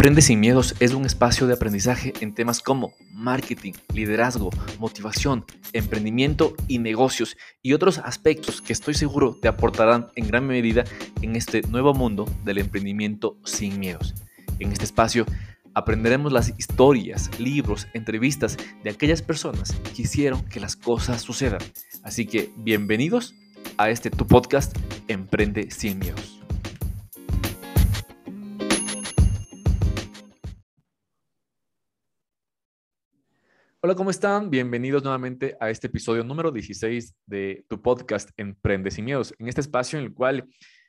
Emprende sin miedos es un espacio de aprendizaje en temas como marketing, liderazgo, motivación, emprendimiento y negocios y otros aspectos que estoy seguro te aportarán en gran medida en este nuevo mundo del emprendimiento sin miedos. En este espacio aprenderemos las historias, libros, entrevistas de aquellas personas que hicieron que las cosas sucedan. Así que bienvenidos a este tu podcast Emprende sin miedos. Hola, ¿cómo están? Bienvenidos nuevamente a este episodio número 16 de tu podcast Emprende sin miedos. En este espacio en el cual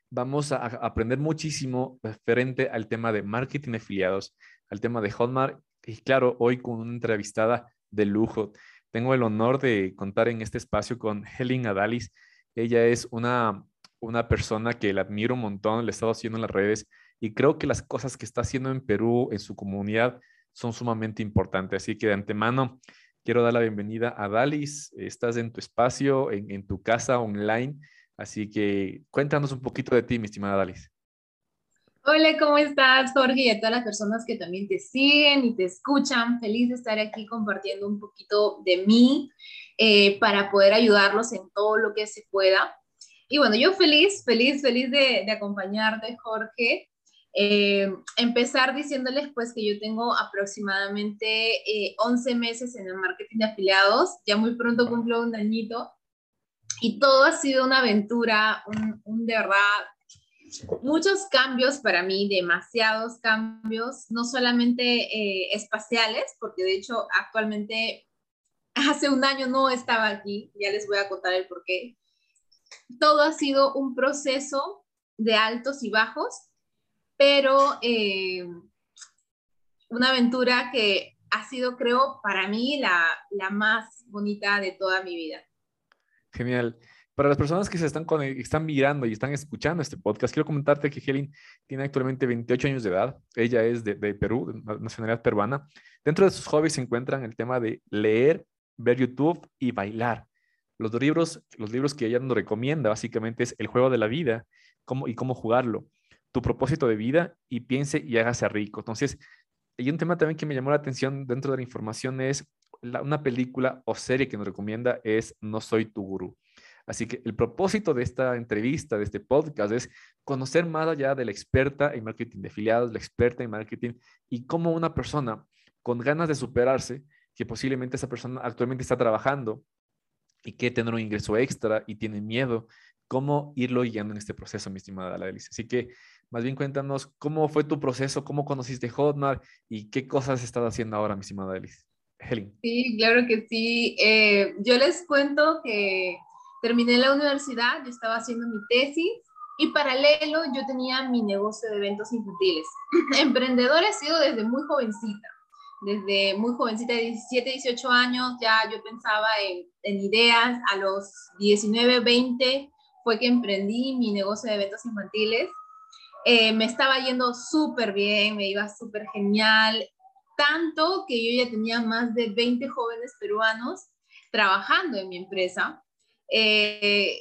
vamos a aprender muchísimo referente al tema de marketing afiliados, al tema de Hotmart y claro, hoy con una entrevistada de lujo. Tengo el honor de contar en este espacio con Helen Adalis. Ella es una, una persona que la admiro un montón, le he estado haciendo en las redes y creo que las cosas que está haciendo en Perú, en su comunidad, son sumamente importantes. Así que de antemano quiero dar la bienvenida a Dalis. Estás en tu espacio, en, tu casa online. Así que cuéntanos un poquito de ti, mi estimada Dalis. Hola, ¿cómo estás, Jorge? Y a todas las personas que también te siguen y te escuchan. Feliz de estar aquí compartiendo un poquito de mí eh, para poder ayudarlos en todo lo que se pueda. Y bueno, yo feliz, feliz, feliz de, de acompañarte, Jorge. Eh, empezar diciéndoles pues que yo tengo aproximadamente 11 eh, meses en el marketing de afiliados, ya muy pronto cumplo un añito y todo ha sido una aventura, un, de verdad, muchos cambios para mí, demasiados cambios, no solamente eh, espaciales, porque de hecho actualmente hace un año no estaba aquí, ya les voy a contar el por qué. Todo ha sido un proceso de altos y bajos pero eh, una aventura que ha sido, creo, para mí la, la, más bonita de toda mi vida. Genial. Para las personas que se están, están mirando y están escuchando este podcast, quiero comentarte que Helen tiene actualmente 28 años de edad. Ella es de, de Perú, de nacionalidad peruana. Dentro de sus hobbies se encuentran el tema de leer, ver YouTube y bailar. Los libros, los libros que ella nos recomienda básicamente es El juego de la vida cómo, y cómo jugarlo tu propósito de vida y piense y hágase rico. Entonces, hay un tema también que me llamó la atención dentro de la información es una película o serie que nos recomienda es No soy tu gurú. Así que el propósito de esta entrevista, de este podcast, es conocer más allá de la experta en marketing de afiliados, la experta en marketing y cómo una persona con ganas de superarse, que posiblemente esa persona actualmente está trabajando y quiere tener un ingreso extra y tiene miedo, cómo irlo guiando en este proceso, mi estimada Alicia. Así que más bien cuéntanos cómo fue tu proceso, cómo conociste Hotmart y qué cosas estás haciendo ahora, mi estimada Elis. Helen. Sí, claro que sí. Eh, yo les cuento que terminé la universidad, yo estaba haciendo mi tesis y paralelo yo tenía mi negocio de eventos infantiles. Emprendedora he sido desde muy jovencita, desde muy jovencita, de 17, 18 años, ya yo pensaba en, en ideas. A los 19, 20 fue que emprendí mi negocio de eventos infantiles eh, me estaba yendo súper bien, me iba súper genial, tanto que yo ya tenía más de 20 jóvenes peruanos trabajando en mi empresa. Eh,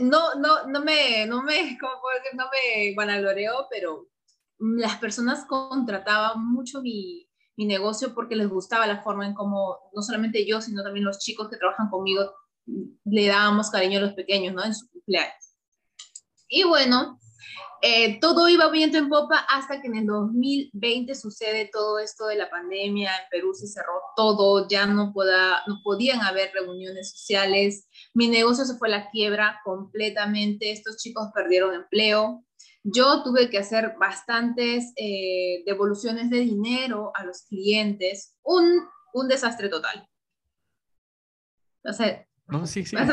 no, no, no me, no me, ¿cómo puedo decir? No me vanagloreó, pero las personas contrataban mucho mi, mi negocio porque les gustaba la forma en cómo, no solamente yo, sino también los chicos que trabajan conmigo, le dábamos cariño a los pequeños, ¿no? En su cumpleaños. Y bueno, eh, todo iba viento en popa hasta que en el 2020 sucede todo esto de la pandemia, en Perú se cerró todo, ya no, no podían haber reuniones sociales, mi negocio se fue a la quiebra completamente, estos chicos perdieron empleo, yo tuve que hacer bastantes eh, devoluciones de dinero a los clientes, un, un desastre total. O sea, no, sí, sí.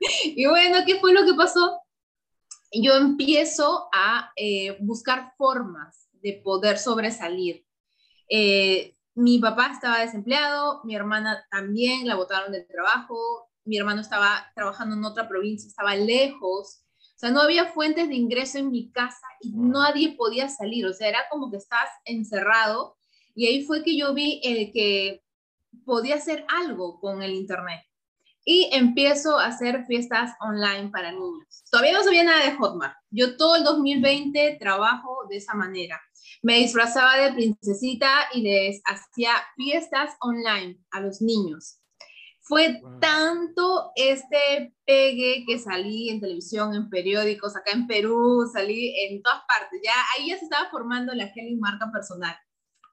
y bueno, ¿qué fue lo que pasó? Yo empiezo a eh, buscar formas de poder sobresalir. Eh, mi papá estaba desempleado, mi hermana también la botaron del trabajo, mi hermano estaba trabajando en otra provincia, estaba lejos, o sea, no había fuentes de ingreso en mi casa y nadie podía salir, o sea, era como que estás encerrado y ahí fue que yo vi el que podía hacer algo con el Internet. Y empiezo a hacer fiestas online para niños. Todavía no sabía nada de Hotmart. Yo todo el 2020 trabajo de esa manera. Me disfrazaba de princesita y les hacía fiestas online a los niños. Fue tanto este pegue que salí en televisión, en periódicos, acá en Perú, salí en todas partes. Ya ahí ya se estaba formando la Helen marca personal.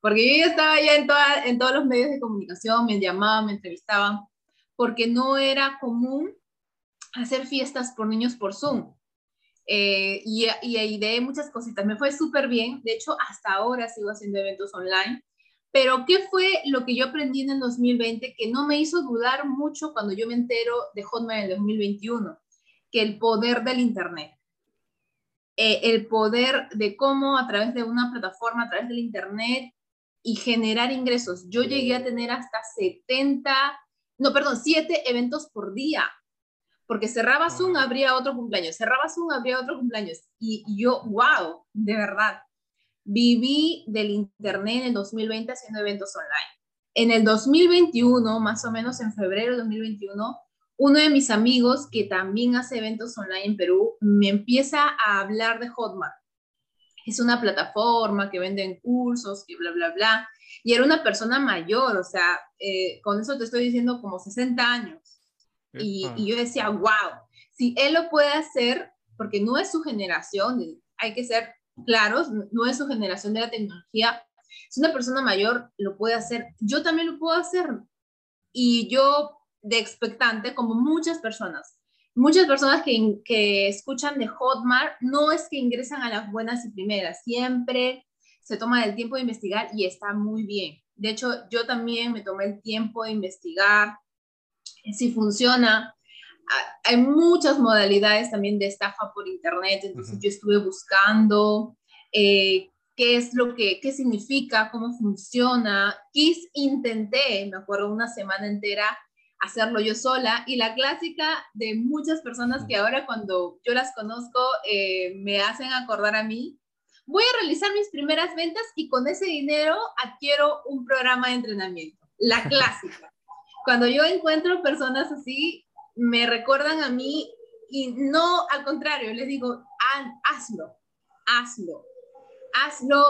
Porque yo ya estaba ya en, en todos los medios de comunicación, me llamaban, me entrevistaban, porque no era común hacer fiestas por niños por Zoom. Eh, y, y de muchas cositas. Me fue súper bien. De hecho, hasta ahora sigo haciendo eventos online pero, ¿qué fue lo que yo aprendí en el 2020 que no me hizo dudar mucho cuando yo me entero de Hotmail en el 2021? Que el poder del Internet. Eh, el poder de cómo a través de una plataforma, a través del Internet y generar ingresos. Yo llegué a tener hasta 70, no, perdón, 7 eventos por día. Porque cerraba Zoom, habría otro cumpleaños, cerraba Zoom, habría otro cumpleaños. Y, y yo, wow, de verdad viví del Internet en el 2020 haciendo eventos online. En el 2021, más o menos en febrero de 2021, uno de mis amigos que también hace eventos online en Perú me empieza a hablar de Hotmart. Es una plataforma que venden cursos y bla, bla, bla. Y era una persona mayor, o sea, eh, con eso te estoy diciendo como 60 años. Y, y yo decía, wow, si él lo puede hacer, porque no es su generación, hay que ser claros, no es su generación de la tecnología. Si una persona mayor lo puede hacer, yo también lo puedo hacer. Y yo de expectante, como muchas personas, muchas personas que, que escuchan de Hotmart, no es que ingresan a las buenas y primeras, siempre se toma el tiempo de investigar y está muy bien. De hecho, yo también me tomé el tiempo de investigar si funciona hay muchas modalidades también de estafa por internet, entonces yo estuve buscando eh, qué es lo que, qué significa, cómo funciona. Quis, intenté, me acuerdo, una semana entera hacerlo yo sola y la clásica de muchas personas que ahora cuando yo las conozco eh, me hacen acordar a mí, voy a realizar mis primeras ventas y con ese dinero adquiero un programa de entrenamiento. La clásica. Cuando yo encuentro personas así, me recuerdan a mí y no al contrario, les digo, hazlo, hazlo, hazlo,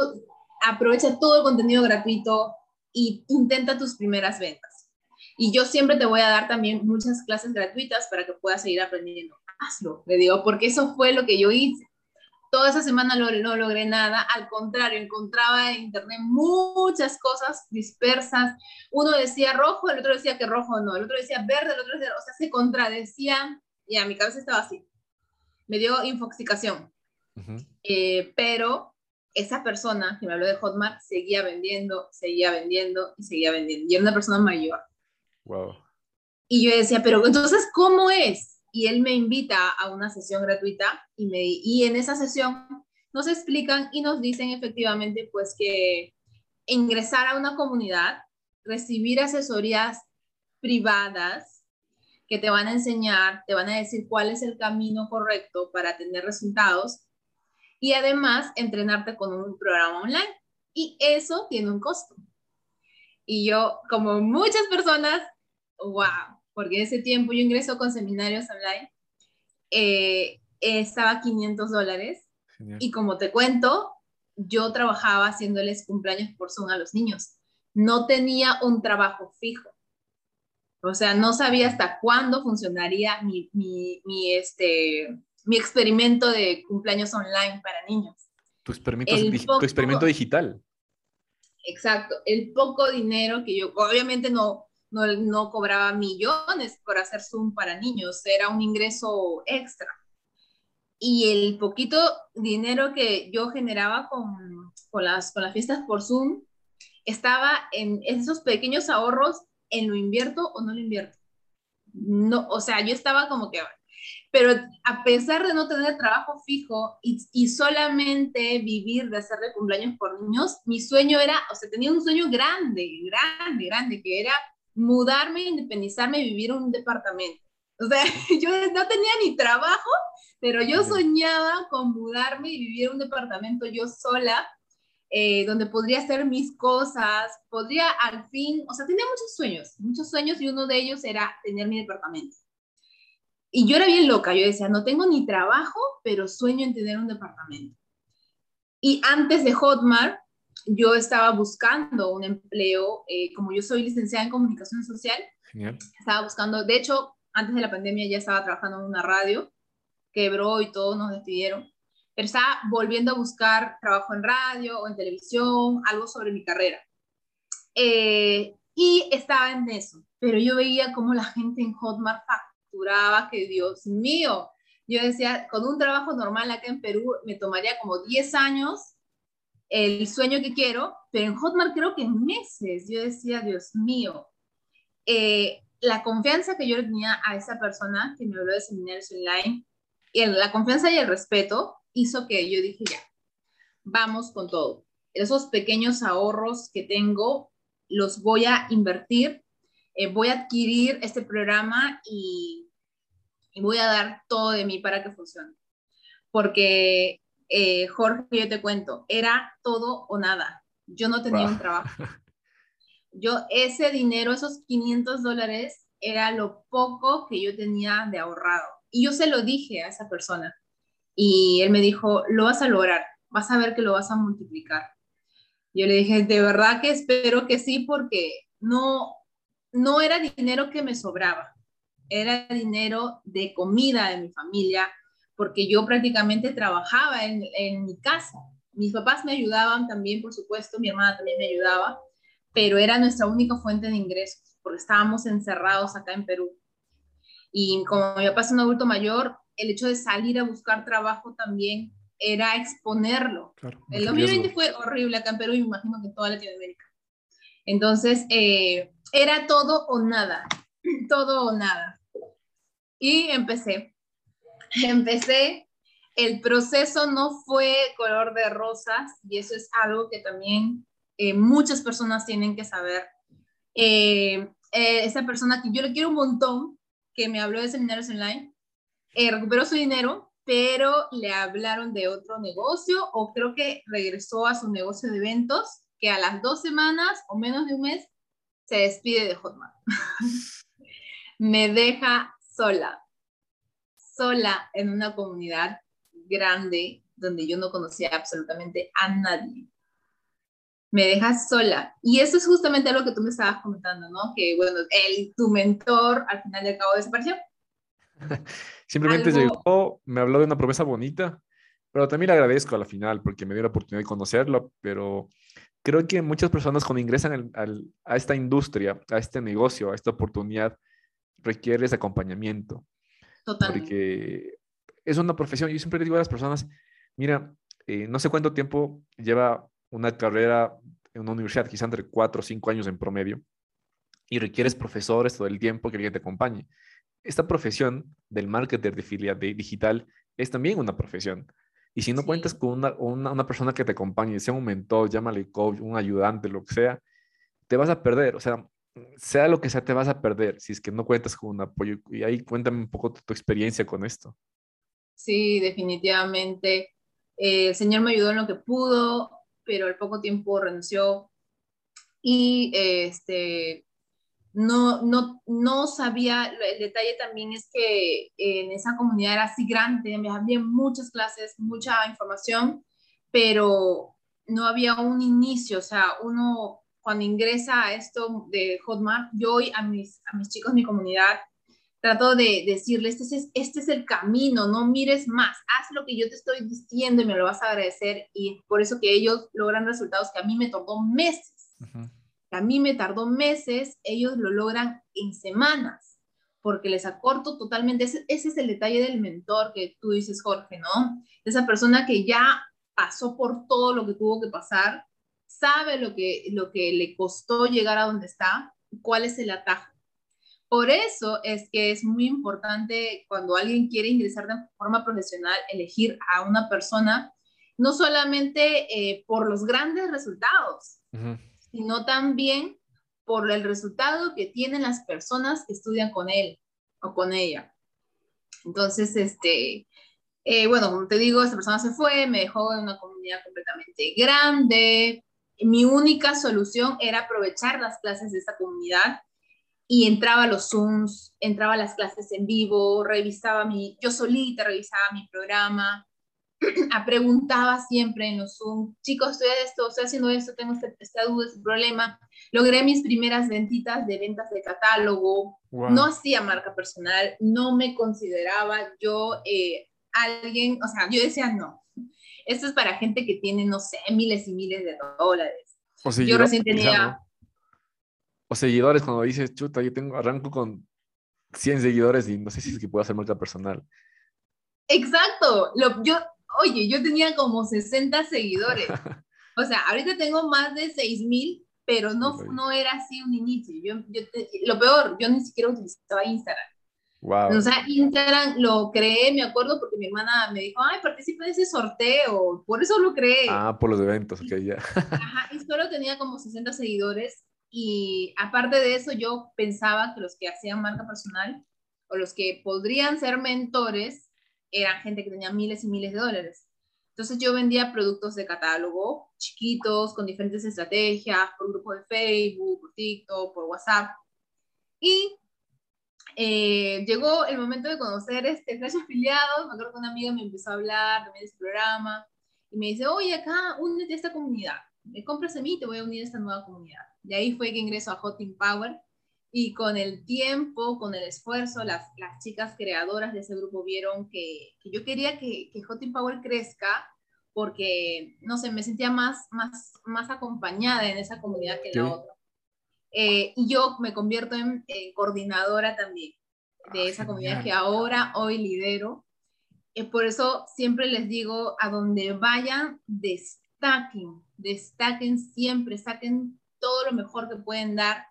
aprovecha todo el contenido gratuito y intenta tus primeras ventas. Y yo siempre te voy a dar también muchas clases gratuitas para que puedas seguir aprendiendo. Hazlo, le digo, porque eso fue lo que yo hice. Toda esa semana no, no logré nada, al contrario, encontraba en internet muchas cosas dispersas. Uno decía rojo, el otro decía que rojo no, el otro decía verde, el otro decía, o sea, se contradecían y a mi cabeza estaba así. Me dio infoxicación. Eh, pero esa persona que me habló de Hotmart seguía vendiendo, seguía vendiendo y seguía vendiendo. Y era una persona mayor. Wow. Y yo decía, pero entonces, ¿cómo es? Y él me invita a una sesión gratuita y, me, y en esa sesión nos explican y nos dicen efectivamente pues que ingresar a una comunidad, recibir asesorías privadas que te van a enseñar, te van a decir cuál es el camino correcto para tener resultados y además entrenarte con un programa online. Y eso tiene un costo. Y yo, como muchas personas, wow, porque en ese tiempo yo ingreso con seminarios online, eh, estaba 500 dólares. Y como te cuento, yo trabajaba haciéndoles cumpleaños por Zoom a los niños. No tenía un trabajo fijo. O sea, no sabía hasta cuándo funcionaría mi, mi, mi este, mi experimento de cumpleaños online para niños. Tu experimento, tu experimento digital. Exacto. El poco dinero que yo, obviamente no, no, no cobraba millones por hacer Zoom para niños, era un ingreso extra. Y el poquito dinero que yo generaba con, con, las, con las fiestas por Zoom estaba en esos pequeños ahorros, en lo invierto o no lo invierto. No, o sea, yo estaba como que, pero a pesar de no tener trabajo fijo y, y, solamente vivir de hacerle cumpleaños por niños, mi sueño era, o sea, tenía un sueño grande, grande, grande, que era mudarme, independizarme y vivir en un departamento. O sea, yo no tenía ni trabajo, pero yo soñaba con mudarme y vivir en un departamento yo sola, eh, donde podría hacer mis cosas, podría al fin, o sea, tenía muchos sueños, muchos sueños y uno de ellos era tener mi departamento. Y yo era bien loca, yo decía, no tengo ni trabajo, pero sueño en tener un departamento. Y antes de Hotmart, yo estaba buscando un empleo, eh, como yo soy licenciada en comunicación social, estaba buscando, de hecho, antes de la pandemia ya estaba trabajando en una radio, quebró y todos nos despidieron, pero estaba volviendo a buscar trabajo en radio o en televisión, algo sobre mi carrera. Eh, y estaba en eso, pero yo veía cómo la gente en Hotmart facturaba, que Dios mío, yo decía, con un trabajo normal acá en Perú me tomaría como 10 años el sueño que quiero, pero en Hotmart creo que en meses. Yo decía, Dios mío, eh, la confianza que yo tenía a esa persona que me habló de seminarios online, y la confianza y el respeto hizo que yo dije, ya, vamos con todo. Esos pequeños ahorros que tengo los voy a invertir, eh, voy a adquirir este programa y, y, voy a dar todo de mí para que funcione. Porque, eh, Jorge, yo te cuento, era todo o nada. Yo no tenía un trabajo. yo ese dinero, esos 500 dólares, era lo poco que yo tenía de ahorrado. Y yo se lo dije a esa persona. Y él me dijo, lo vas a lograr, vas a ver que lo vas a multiplicar. Yo le dije, de verdad que espero que sí, porque no, no era dinero que me sobraba, era dinero de comida de mi familia, porque yo prácticamente trabajaba en, en mi casa. Mis papás me ayudaban también, por supuesto, mi hermana también me ayudaba, pero era nuestra única fuente de ingresos, porque estábamos encerrados acá en Perú. Y como mi papá es un adulto mayor, el hecho de salir a buscar trabajo también era exponerlo. el 2020 fue horrible acá en Perú y me imagino que en toda Latinoamérica. Entonces, eh, era todo o nada, todo o nada. Y empecé. Empecé. El proceso no fue color de rosas y eso es algo que también eh, muchas personas tienen que saber. Eh, eh, esa persona que yo le quiero un montón, que me habló de seminarios online, recuperó su dinero, pero le hablaron de otro negocio o creo que regresó a su negocio de eventos, que a las dos semanas o menos de un mes se despide de Hotmart. me deja sola, sola en una comunidad grande donde yo no conocía absolutamente a nadie me dejas sola. Y eso es justamente algo que tú me estabas comentando, ¿no? Que, bueno, él, tu mentor, al final de cabo desapareció. Simplemente llegó, me habló de una promesa bonita, pero también le agradezco a la final porque me dio la oportunidad de conocerlo, pero creo que muchas personas cuando ingresan a esta industria, a este negocio, a esta oportunidad, requiere ese acompañamiento. Totalmente. Porque es una profesión. Yo siempre digo a las personas, mira, eh, no sé cuánto tiempo lleva una carrera en una universidad, quizá entre cuatro o cinco años en promedio, y requieres profesores todo el tiempo que alguien te acompañe. Esta profesión del marketer de filial digital es también una profesión. Y si no cuentas con una, una, persona que te acompañe, sea un mentor, llámale coach, un ayudante, lo que sea, te vas a perder. O sea, sea lo que sea, te vas a perder si es que no cuentas con un apoyo. Y ahí cuéntame un poco tu, experiencia con esto. Sí, definitivamente. Eh, el Señor me ayudó en lo que pudo pero al poco tiempo renunció y este, no, no, no sabía, el detalle también es que en esa comunidad era así grande, había muchas clases, mucha información, pero no había un inicio, o sea, uno cuando ingresa a esto de Hotmart, yo hoy a mis, a mis chicos, mi comunidad, trato de decirles, este es, este es el camino, no mires más, haz lo que yo te estoy diciendo y me lo vas a agradecer. Y por eso que ellos logran resultados que a mí me tardó meses. a mí me tardó meses, ellos lo logran en semanas, porque les acorto totalmente. Ese, ese es el detalle del mentor que tú dices, Jorge, ¿no? Esa persona que ya pasó por todo lo que tuvo que pasar, sabe lo que, lo que le costó llegar a donde está, cuál es el atajo por eso es que es muy importante cuando alguien quiere ingresar de forma profesional, elegir a una persona, no solamente eh, por los grandes resultados, sino también por el resultado que tienen las personas que estudian con él o con ella. Entonces, este, eh, bueno, como te digo, esta persona se fue, me dejó en una comunidad comunidad completamente grande. Mi única solución era aprovechar las clases de esta comunidad y entraba a los Zooms, entraba a las clases en vivo, revisaba mi, yo solita revisaba mi programa, preguntaba siempre en los Zoom, chicos, estoy esto, estoy haciendo esto, tengo este, esta duda, este problema. Logré mis primeras ventitas de ventas de catálogo, no hacía marca personal, no me consideraba yo eh, alguien, o sea, yo decía, no, esto es para gente que tiene, no sé, miles y miles de dólares. O yo recién tenía... O seguidores, cuando dices, chuta, yo tengo, arranco con 100 seguidores y no sé si es que puedo hacer marca personal. Exacto. Lo, yo, oye, yo tenía como 60 seguidores. O sea, ahorita tengo más de 6 mil, pero no, no era así un inicio. Yo, yo lo peor, yo ni siquiera utilizaba Instagram. Wow. O sea, Instagram lo creé, me acuerdo, porque mi hermana me dijo, ay, participa en ese sorteo, por eso lo creé. Ah, por los eventos, ok, ya. Ajá, y solo tenía como 60 seguidores, y aparte de eso, yo pensaba que los que hacían marca personal, o los que podrían ser mentores, eran gente que tenía miles y miles de dólares. Entonces yo vendía productos de catálogo, chiquitos, con diferentes estrategias, por grupo de Facebook, por TikTok, por WhatsApp. Y eh, llegó el momento de conocer este Flash Afiliados. Me acuerdo que una amiga me empezó a hablar también de este programa y me dice, oye, acá, únete a esta comunidad. Me compras a mí y te voy a unir a esta nueva comunidad. De ahí fue que ingreso a Hot Power y con el tiempo, con el esfuerzo, las, las chicas creadoras de ese grupo vieron que, que yo quería que, que Hot Power crezca porque, no sé, me sentía más, más, más acompañada en esa comunidad que en la otra. Eh, y yo me convierto en, coordinadora también de ah, esa comunidad que ahora, hoy lidero. Eh, por eso siempre les digo, a donde vayan, destaquen, destaquen siempre, saquen todo lo mejor que pueden dar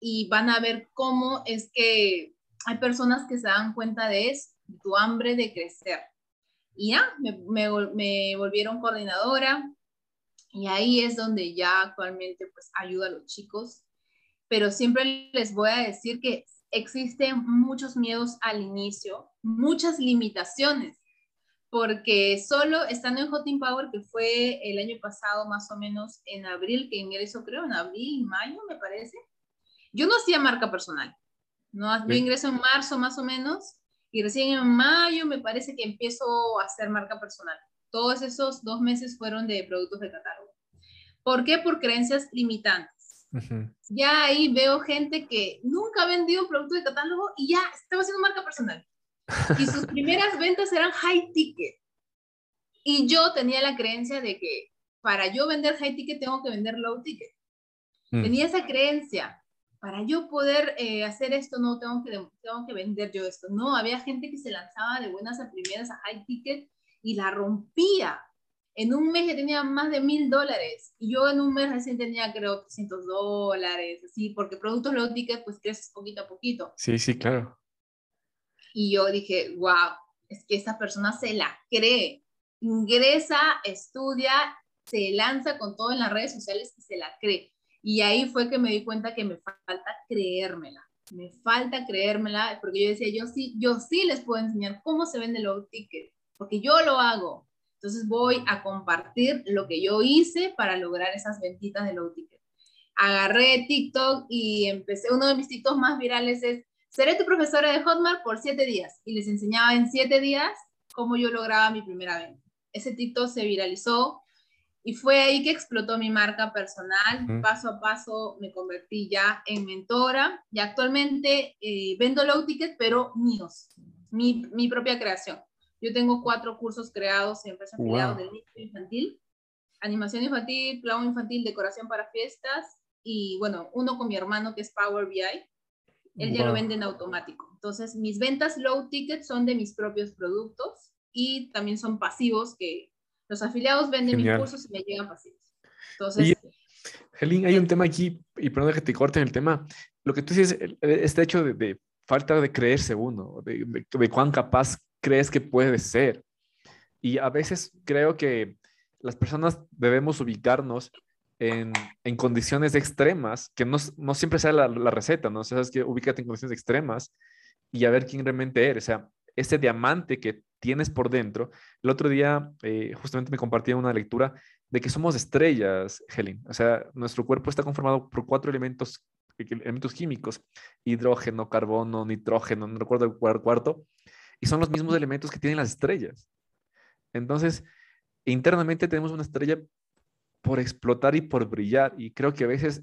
y van a ver cómo es que hay personas que se dan cuenta de eso, de tu hambre de crecer. Y ya, me, me, volvieron coordinadora y ahí es donde ya actualmente pues ayuda a los chicos. Pero siempre les voy a decir que existen muchos miedos al inicio, muchas limitaciones, porque solo estando en Hot Power, que fue el año pasado más o menos en abril, que ingreso creo en abril, mayo me parece, yo no hacía marca personal. No, yo ingreso en marzo más o menos y recién en mayo me parece que empiezo a hacer marca personal. Todos esos dos meses fueron de productos de catálogo. ¿Por qué? Por creencias limitantes. Ya ahí veo gente que nunca ha vendido productos de catálogo y ya estaba haciendo marca personal. Y sus primeras ventas eran high ticket. Y yo tenía la creencia de que para yo vender high ticket tengo que vender low ticket. Mm. Tenía esa creencia para yo poder eh, hacer esto, no tengo que, tengo que vender yo esto. No, había gente que se lanzaba de buenas a primeras a high ticket y la rompía. En un mes ya tenía más de mil dólares y yo en un mes recién tenía creo 300 dólares, así, porque productos low ticket pues creces poquito a poquito. Sí, sí, claro. Y yo dije, wow, es que esa persona se la cree, ingresa, estudia, se lanza con todo en las redes sociales y se la cree. Y ahí fue que me di cuenta que me falta creérmela. Me falta creérmela, porque yo decía, yo sí, yo sí les puedo enseñar cómo se vende low ticket, porque yo lo hago. Entonces voy a compartir lo que yo hice para lograr esas ventitas de low ticket. Agarré TikTok y empecé, uno de mis TikToks más virales es, seré tu profesora de Hotmart por siete días. Y les enseñaba en siete días cómo yo lograba mi primera venta. Ese TikTok se viralizó, y fue ahí que explotó mi marca personal. Paso a paso me convertí ya en mentora y actualmente eh, vendo low ticket, pero míos, mi, mi, propia creación. Yo tengo cuatro cursos creados en empresas wow. del nicho infantil, animación infantil, clown infantil, decoración para fiestas y bueno, uno con mi hermano que es Power BI. Él ya lo vende en automático. Entonces, mis ventas low ticket son de mis propios productos y también son pasivos que los afiliados venden mis cursos y me llegan pasivos. Entonces... Helín, hay un tema aquí, y perdón que te corte el tema. Lo que tú dices, este hecho de, falta de creerse uno, de, de, cuán capaz crees que puede ser. Y a veces creo que las personas debemos ubicarnos en, en condiciones extremas, que no, no siempre sea la, la, receta, ¿no? O sea, es que ubícate en condiciones extremas y a ver quién realmente eres. O sea, ese diamante que tienes por dentro. El otro día eh, justamente me compartía una lectura de que somos estrellas, Helen. O sea, nuestro cuerpo está conformado por cuatro elementos, elementos químicos, hidrógeno, carbono, nitrógeno, no recuerdo el cuarto, y son los mismos elementos que tienen las estrellas. Entonces, internamente tenemos una estrella por explotar y por brillar, y creo que a veces,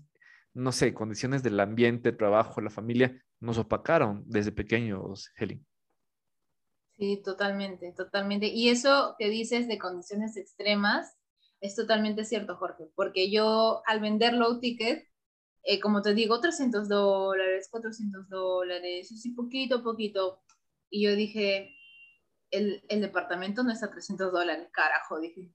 no sé, condiciones del ambiente, trabajo, la familia, nos opacaron desde pequeños, Helen. Sí, totalmente, totalmente. Y eso que dices de condiciones extremas es totalmente cierto, Jorge, porque yo al vender low ticket, eh, como te digo, 300 dólares, 400 dólares, así poquito a poquito. Y yo dije, el, el departamento no está a 300 dólares, carajo, dije.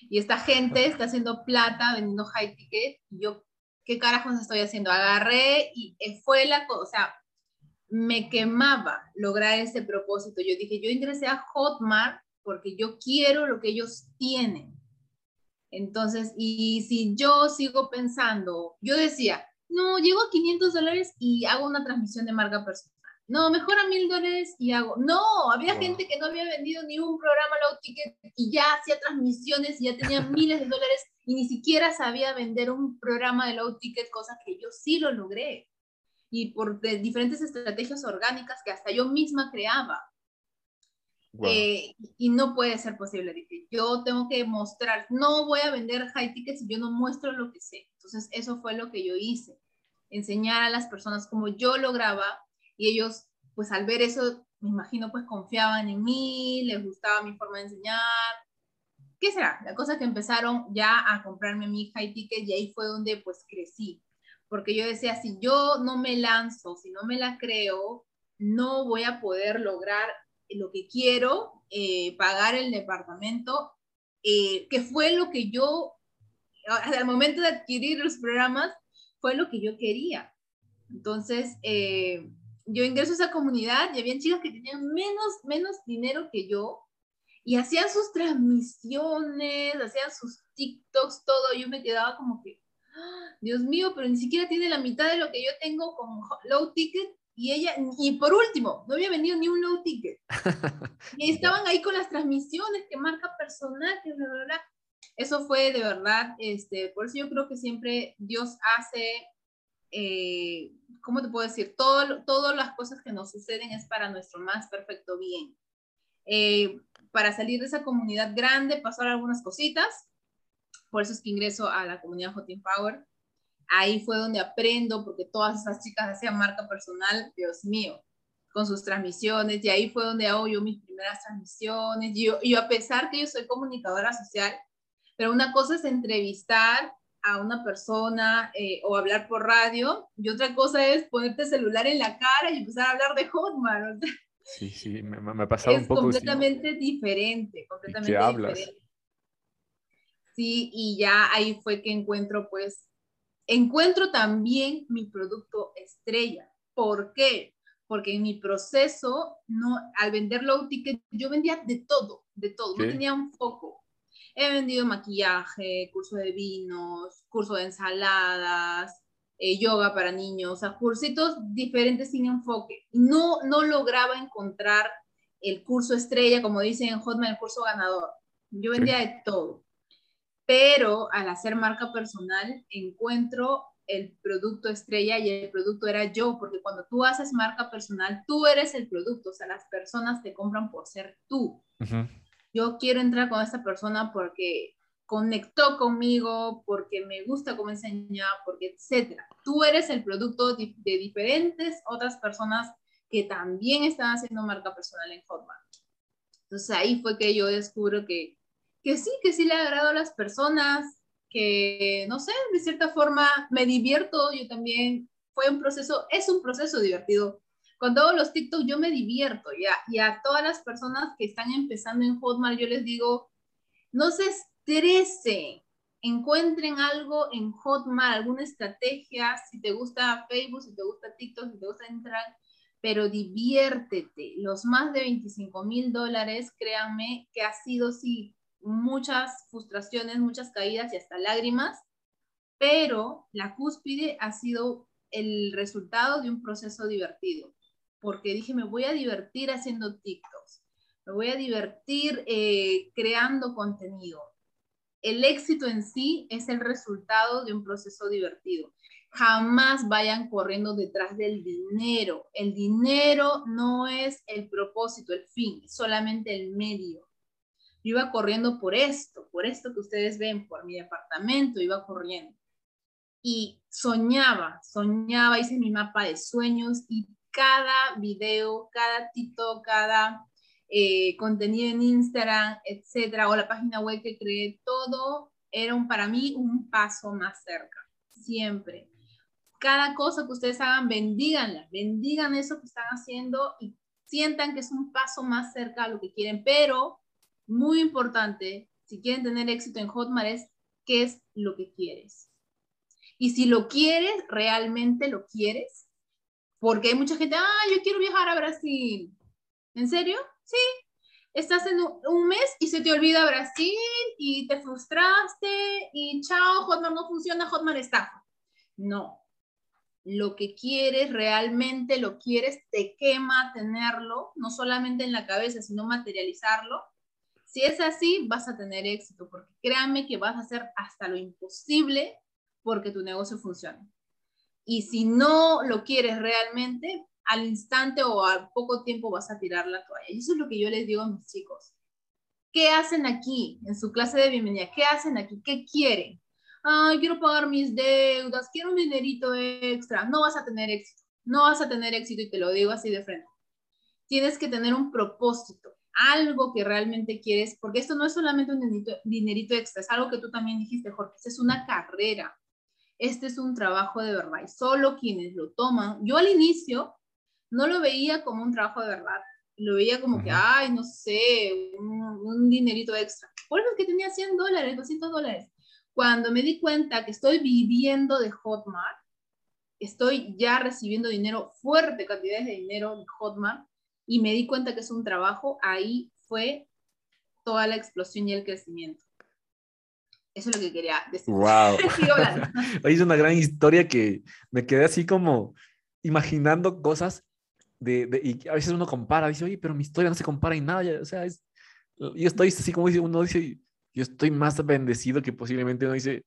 Y esta gente está haciendo plata vendiendo high ticket. Y yo, ¿qué carajos estoy haciendo? Agarré y fue la cosa, o sea, me quemaba lograr ese propósito. Yo dije, yo ingresé a Hotmart porque yo quiero lo que ellos tienen. Entonces, y si yo sigo pensando, yo decía, no, llego a 500 dólares y hago una transmisión de marca personal. No, mejor a 1000 dólares y hago. No, había gente que no había vendido ni un programa low ticket y ya hacía transmisiones y ya tenía miles de dólares y ni siquiera sabía vender un programa de low ticket, cosa que yo sí lo logré y por diferentes estrategias orgánicas que hasta yo misma creaba. Eh, y no puede ser posible. Dije, yo tengo que mostrar, no voy a vender high tickets si yo no muestro lo que sé. Entonces, eso fue lo que yo hice. Enseñar a las personas cómo yo lograba y ellos, pues al ver eso, me imagino, pues confiaban en mí, les gustaba mi forma de enseñar. ¿Qué será? La cosa que empezaron ya a comprarme mi high ticket y ahí fue donde pues crecí porque yo decía, si yo no me lanzo, si no me la creo, no voy a poder lograr lo que quiero, eh, pagar el departamento, eh, que fue lo que yo, al momento de adquirir los programas, fue lo que yo quería. Entonces, eh, yo ingreso a esa comunidad y había chicas que tenían menos, menos dinero que yo y hacían sus transmisiones, hacían sus TikToks, todo. Yo me quedaba como que, Dios mío, pero ni siquiera tiene la mitad de lo que yo tengo con low ticket y ella, y por último, no había vendido ni un low ticket. y estaban ahí con las transmisiones, que marca personal, que bla, bla, bla. Eso fue de verdad, este, por eso yo creo que siempre Dios hace, eh, ¿cómo te puedo decir? Todas las cosas que nos suceden es para nuestro más perfecto bien. Eh, para salir de esa comunidad grande, pasaron algunas cositas, por eso es que ingreso a la comunidad Hot Power. Ahí fue donde aprendo, porque todas esas chicas hacían marca personal, Dios mío, con sus transmisiones, y ahí fue donde hago yo mis primeras transmisiones. Y yo, yo a pesar que yo soy comunicadora social, pero una cosa es entrevistar a una persona eh, o hablar por radio, y otra cosa es ponerte celular en la cara y empezar a hablar de Hotmart. sí, sí, me, me ha pasado un poco. Es completamente diferente, completamente ¿Qué hablas? diferente. Sí, y ya ahí fue que encuentro, pues, encuentro también mi producto estrella. ¿Por qué? Porque en mi proceso, no, al vender low ticket, yo vendía de todo, de todo, no tenía un foco. He vendido maquillaje, curso de vinos, curso de ensaladas, eh, yoga para niños, o sea, cursitos diferentes sin enfoque. No, no lograba encontrar el curso estrella, como dicen en Hotmail, el curso ganador. Yo vendía de todo pero al hacer marca personal encuentro el producto estrella y el producto era yo, porque cuando tú haces marca personal, tú eres el producto, o sea, las personas te compran por ser tú. Yo quiero entrar con esta persona porque conectó conmigo, porque me gusta cómo enseña, porque etcétera. Tú eres el producto de, diferentes otras personas que también están haciendo marca personal en Hotmart. Entonces ahí fue que yo descubro que que sí, que sí le agrado a las personas, que no sé, de cierta forma me divierto, yo también, fue un proceso, es un proceso divertido. Cuando hago los TikTok yo me divierto ya, y a todas las personas que están empezando en Hotmart yo les digo, no se estresen, encuentren algo en Hotmart, alguna estrategia, si te gusta Facebook, si te gusta TikTok, si te gusta entrar, pero diviértete. Los más de 25 mil dólares, créanme que ha sido, sí, muchas frustraciones, muchas caídas y hasta lágrimas, pero la cúspide ha sido el resultado de un proceso divertido, porque dije, me voy a divertir haciendo TikToks, me voy a divertir eh, creando contenido. El éxito en sí es el resultado de un proceso divertido. Jamás vayan corriendo detrás del dinero. El dinero no es el propósito, el fin, solamente el medio. Yo iba corriendo por esto, por esto que ustedes ven, por mi departamento, iba corriendo. Y soñaba, soñaba, hice mi mapa de sueños y cada video, cada TikTok, cada eh, contenido en Instagram, etcétera, o la página web que creé, todo era un, para mí un paso más cerca, siempre. Cada cosa que ustedes hagan, bendíganla, bendigan eso que están haciendo y sientan que es un paso más cerca a lo que quieren, pero muy importante, si quieren tener éxito en Hotmart es qué es lo que quieres. Y si lo quieres, realmente lo quieres, porque hay mucha gente, ah, yo quiero viajar a Brasil. ¿En serio? Sí. Estás en un mes y se te olvida Brasil y te frustraste y chao, Hotmart no funciona, Hotmart está. No. Lo que quieres, realmente lo quieres, te quema tenerlo, no solamente en la cabeza, sino materializarlo. Si es así, vas a tener éxito, porque créanme que vas a hacer hasta lo imposible porque tu negocio funcione. Y si no lo quieres realmente, al instante o al poco tiempo vas a tirar la toalla. Y eso es lo que yo les digo a mis chicos. ¿Qué hacen aquí en su clase de bienvenida? ¿Qué hacen aquí? ¿Qué quieren? Ay, quiero pagar mis deudas, quiero un dinerito extra. No vas a tener éxito. No vas a tener éxito y te lo digo así de frente. Tienes que tener un propósito, algo que realmente quieres, porque esto no es solamente un dinerito, dinerito extra, es algo que tú también dijiste, Jorge, es una carrera. Este es un trabajo de verdad y solo quienes lo toman. Yo al inicio no lo veía como un trabajo de verdad, lo veía como que, ay, no sé, un, dinerito extra. Por eso es que tenía 100 dólares, 200 dólares. Cuando me di cuenta que estoy viviendo de Hotmart, estoy ya recibiendo dinero, fuerte cantidades de dinero de Hotmart, y me di cuenta que es un trabajo, ahí fue toda la explosión y el crecimiento. Eso es lo que quería decir. ¡Wow! es una gran historia que me quedé así como imaginando cosas de, y a veces uno compara, dice, oye, pero mi historia no se compara en nada, o sea, es, yo estoy así como dice, uno dice, yo estoy más bendecido que posiblemente uno dice,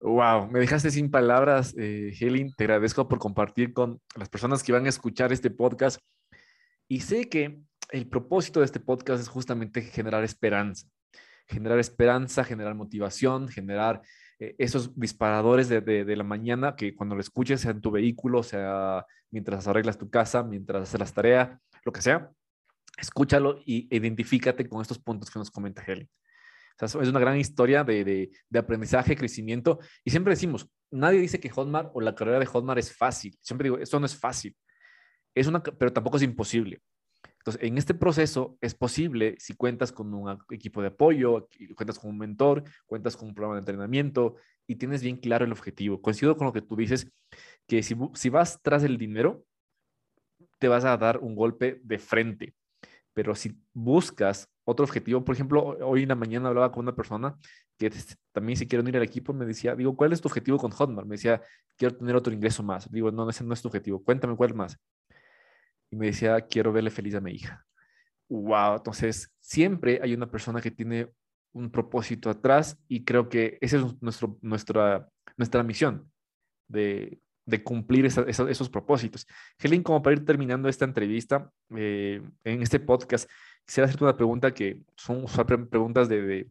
wow, me dejaste sin palabras, eh, Helen, te agradezco por compartir con las personas que van a escuchar este podcast y sé que el propósito de este podcast es justamente generar esperanza, generar esperanza, generar motivación, generar eh, esos disparadores de, la mañana que cuando lo escuches, sea en tu vehículo, sea mientras arreglas tu casa, mientras haces las tareas, lo que sea, escúchalo y identifícate con estos puntos que nos comenta Helen. O sea, es una gran historia de, de, de, aprendizaje, crecimiento. Y siempre decimos, nadie dice que Hotmart o la carrera de Hotmart es fácil. Siempre digo, esto no es fácil. Es una, pero tampoco es imposible. Entonces, en este proceso es posible si cuentas con un equipo de apoyo, cuentas con un mentor, cuentas con un programa de entrenamiento y tienes bien claro el objetivo. Coincido con lo que tú dices, que si, si vas tras el dinero, te vas a dar un golpe de frente. Pero si buscas otro objetivo, por ejemplo, hoy en la mañana hablaba con una persona que también si quiero unir al equipo, me decía, digo, ¿cuál es tu objetivo con Hotmart? Me decía, quiero tener otro ingreso más. Digo, no, ese no es tu objetivo. Cuéntame cuál más y me decía, quiero verle feliz a mi hija. Wow, entonces siempre hay una persona que tiene un propósito atrás y creo que esa es nuestro, nuestra, nuestra misión de, de cumplir esos propósitos. Helen, como para ir terminando esta entrevista, eh, en este podcast, quisiera hacerte una pregunta que son preguntas de, de,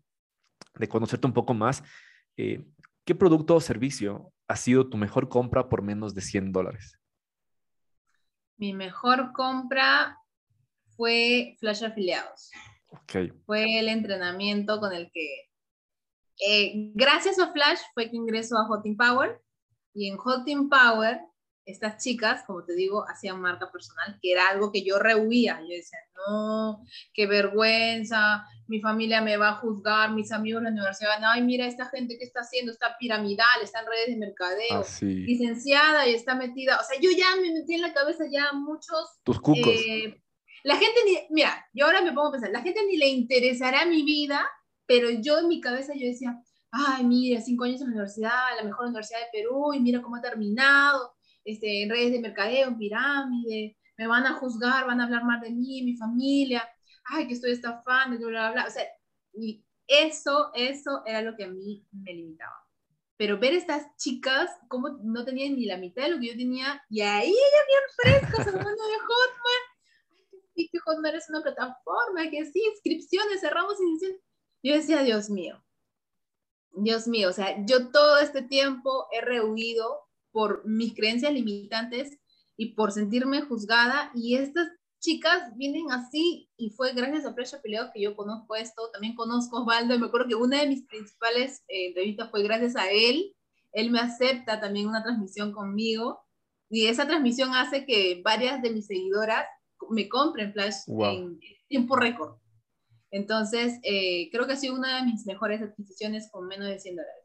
de, conocerte un poco más. Eh, ¿Qué producto o servicio ha sido tu mejor compra por menos de 100 dólares? Mi mejor compra fue Flash Afiliados. Fue el entrenamiento con el que, eh, gracias a Flash, fue que ingresó a Hot Power. Y en Hot Power estas chicas, como te digo, hacían marca personal, que era algo que yo rehuía. Yo decía, no, qué vergüenza, mi familia me va a juzgar, mis amigos de la universidad van, ay, mira esta gente que está haciendo, está piramidal, está en redes de mercadeo, ah, licenciada y está metida. O sea, yo ya me metí en la cabeza ya muchos... Tus cucos. Eh, la gente ni, mira, yo ahora me pongo a pensar, la gente ni le interesará mi vida, pero yo en mi cabeza yo decía, ay, mira, cinco años en la universidad, la mejor universidad de Perú, y mira cómo ha terminado este, en redes de mercadeo, en pirámide, me van a juzgar, van a hablar mal de mí, mi familia. ay, que estoy estafando, bla, bla, bla. O sea, y eso, eso era lo que a mí me limitaba. Pero ver estas chicas, como no tenían ni la mitad de lo que yo tenía, y ahí ellas bien frescas, hablando de Hotmart. Ay, que Hotmart es una plataforma, que sí, inscripciones, cerramos inscripciones. Yo decía, Dios mío, Dios mío, o sea, yo todo este tiempo he rehuido por mis creencias limitantes y por sentirme juzgada y estas chicas vienen así y fue gracias a Flecha Peleo que yo conozco esto, también conozco a Osvaldo, me acuerdo que una de mis principales eh, entrevistas fue gracias a él, él me acepta también una transmisión conmigo y esa transmisión hace que varias de mis seguidoras me compren Flash en tiempo récord. Entonces, eh, creo que ha sido una de mis mejores adquisiciones con menos de 100 dólares.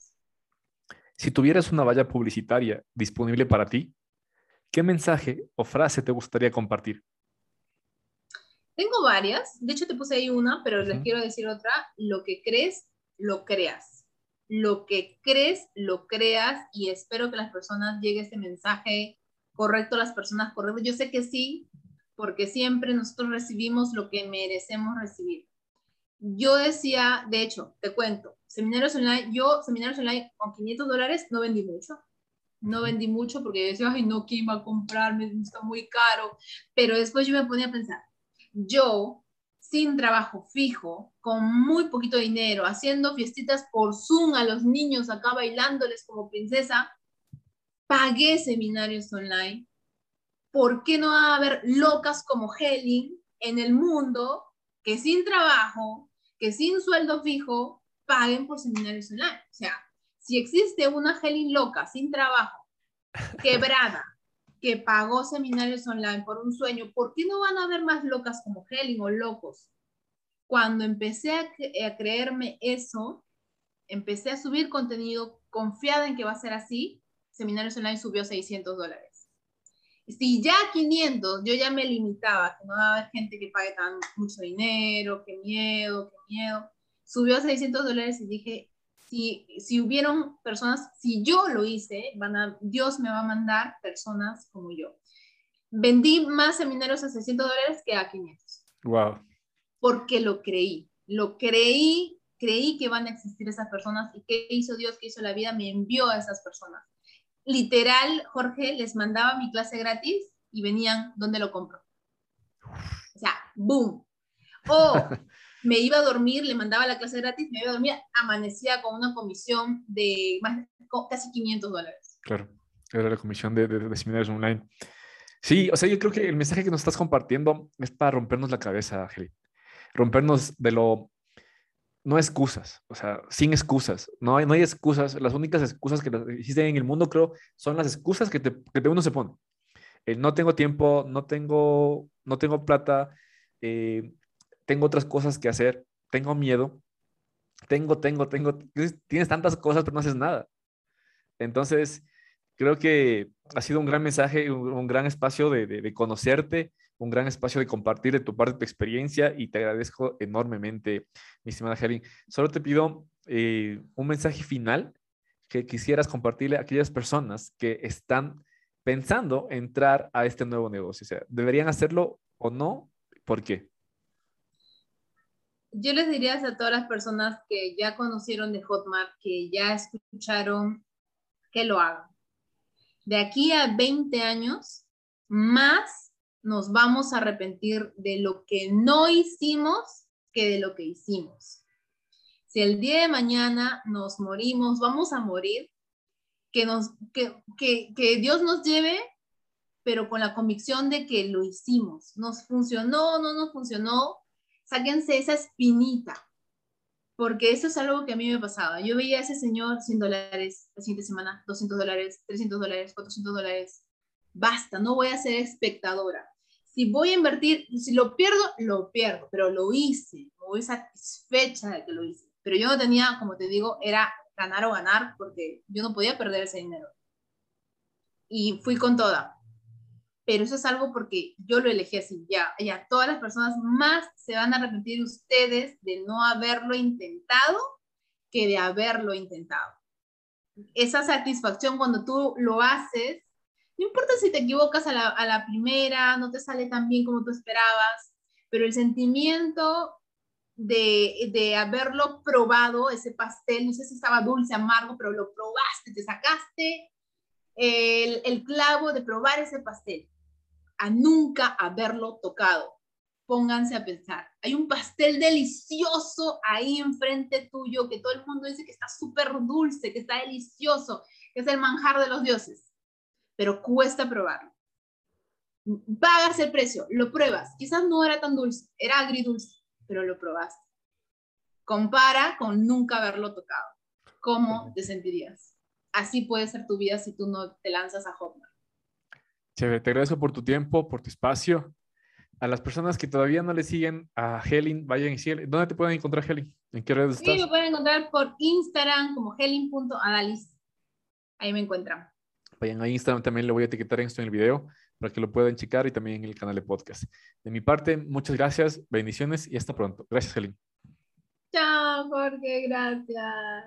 Si tuvieras una valla publicitaria disponible para ti, ¿qué mensaje o frase te gustaría compartir? Tengo varias, de hecho te puse ahí una, pero les quiero decir otra. Lo que crees, lo creas. Lo que crees, lo creas y espero que las personas llegue este mensaje correcto a las personas correctas. Yo sé que sí, porque siempre nosotros recibimos lo que merecemos recibir yo decía, de hecho, te cuento, seminarios online, yo seminarios online con 500 dólares no vendí mucho. No vendí mucho porque decía, ay, no, ¿quién va a comprarme? Está muy caro. Pero después yo me ponía a pensar, yo, sin trabajo fijo, con muy poquito dinero, haciendo fiestitas por Zoom a los niños acá bailándoles como princesa, pagué seminarios online. ¿Por qué no va a haber locas como Helen en el mundo que sin trabajo, que sin sueldo fijo paguen por seminarios online. O sea, si existe una Helen loca, sin trabajo, quebrada, que pagó seminarios online por un sueño, ¿por qué no van a haber más locas como Helen o locos? Cuando empecé a, a creerme eso, empecé a subir contenido confiada en que va a ser así, seminarios online subió 600 dólares si ya 500 yo ya me limitaba, que no va a haber gente que pague tan mucho dinero, qué miedo, qué miedo, subió a 600 dólares y dije, si, si hubieron personas, si yo lo hice, van a, Dios me va a mandar personas como yo. Vendí más seminarios a 600 dólares que a 500. Wow. Porque lo creí, lo creí, creí que van a existir esas personas y qué hizo Dios, qué hizo la vida, me envió a esas personas literal, Jorge les mandaba mi clase gratis y venían, ¿dónde lo compro? O sea, boom. O me iba a dormir, le mandaba la clase gratis, me iba a dormir, amanecía con una comisión de más, casi 500 dólares. Claro, era la comisión de, de, seminarios online. Sí, o sea, yo creo que el mensaje que nos estás compartiendo es para rompernos la cabeza, Ángel. Rompernos de lo no excusas, o sea, sin excusas, no hay, no hay excusas, las únicas excusas que existen en el mundo, creo, son las excusas que, te, que uno se pone. no tengo tiempo, no tengo, no tengo plata, eh, tengo otras cosas que hacer, tengo miedo, tengo, tengo, tengo, tienes tantas cosas, pero no haces nada. Entonces, creo que ha sido un gran mensaje, un, gran espacio de conocerte, un gran espacio de compartir de tu parte tu experiencia y te agradezco enormemente, mi estimada Helen. Solo te pido eh, un mensaje final que quisieras compartirle a aquellas personas que están pensando entrar a este nuevo negocio. O sea, ¿deberían hacerlo o no? ¿Por qué? Yo les diría a todas las personas que ya conocieron de Hotmart, que ya escucharon, que lo hagan. De aquí a 20 años, más nos vamos a arrepentir de lo que no hicimos que de lo que hicimos. Si el día de mañana nos morimos, vamos a morir, que, Dios nos lleve, pero con la convicción de que lo hicimos. Nos funcionó, no nos funcionó. Sáquense esa espinita, porque eso es algo que a mí me pasaba. Yo veía a ese señor 100 dólares la siguiente semana, 200 dólares, 300 dólares, 400 dólares. Basta, no voy a ser espectadora si voy a invertir, si lo pierdo, lo pierdo, pero lo hice, voy satisfecha de que lo hice. Pero yo no tenía, como te digo, era ganar o ganar, porque yo no podía perder ese dinero. Y fui con toda. Pero eso es algo porque yo lo elegí así, ya, ya, todas las personas más se van a arrepentir ustedes de no haberlo intentado que de haberlo intentado. Esa satisfacción cuando tú lo haces no importa si te equivocas a la, primera, no te sale tan bien como tú esperabas, pero el sentimiento de, de, haberlo probado, ese pastel, no sé si estaba dulce, amargo, pero lo probaste, te sacaste el, el clavo de probar ese pastel, a nunca haberlo tocado. Pónganse a pensar, hay un pastel delicioso ahí enfrente tuyo que todo el mundo dice que está súper dulce, que está delicioso, que es el manjar de los dioses, pero cuesta probarlo pagas el precio, lo pruebas. Quizás no era tan dulce, era agridulce, pero lo probaste. Compara con nunca haberlo tocado. ¿Cómo te sentirías? Así puede ser tu vida si tú no te lanzas a Hotmart. Chévere, te agradezco por tu tiempo, por tu espacio. A las personas que todavía no le siguen a Helen, vayan y siguen. ¿Dónde te pueden encontrar, Helen? ¿En qué redes estás? Sí, me pueden encontrar por Instagram como helen.adalis. Ahí me encuentran. Vayan a Instagram, también lo voy a etiquetar esto en el video para que lo puedan checar y también en el canal de podcast. De mi parte, muchas gracias, bendiciones y hasta pronto. Gracias, Helen. Chao, Jorge, gracias.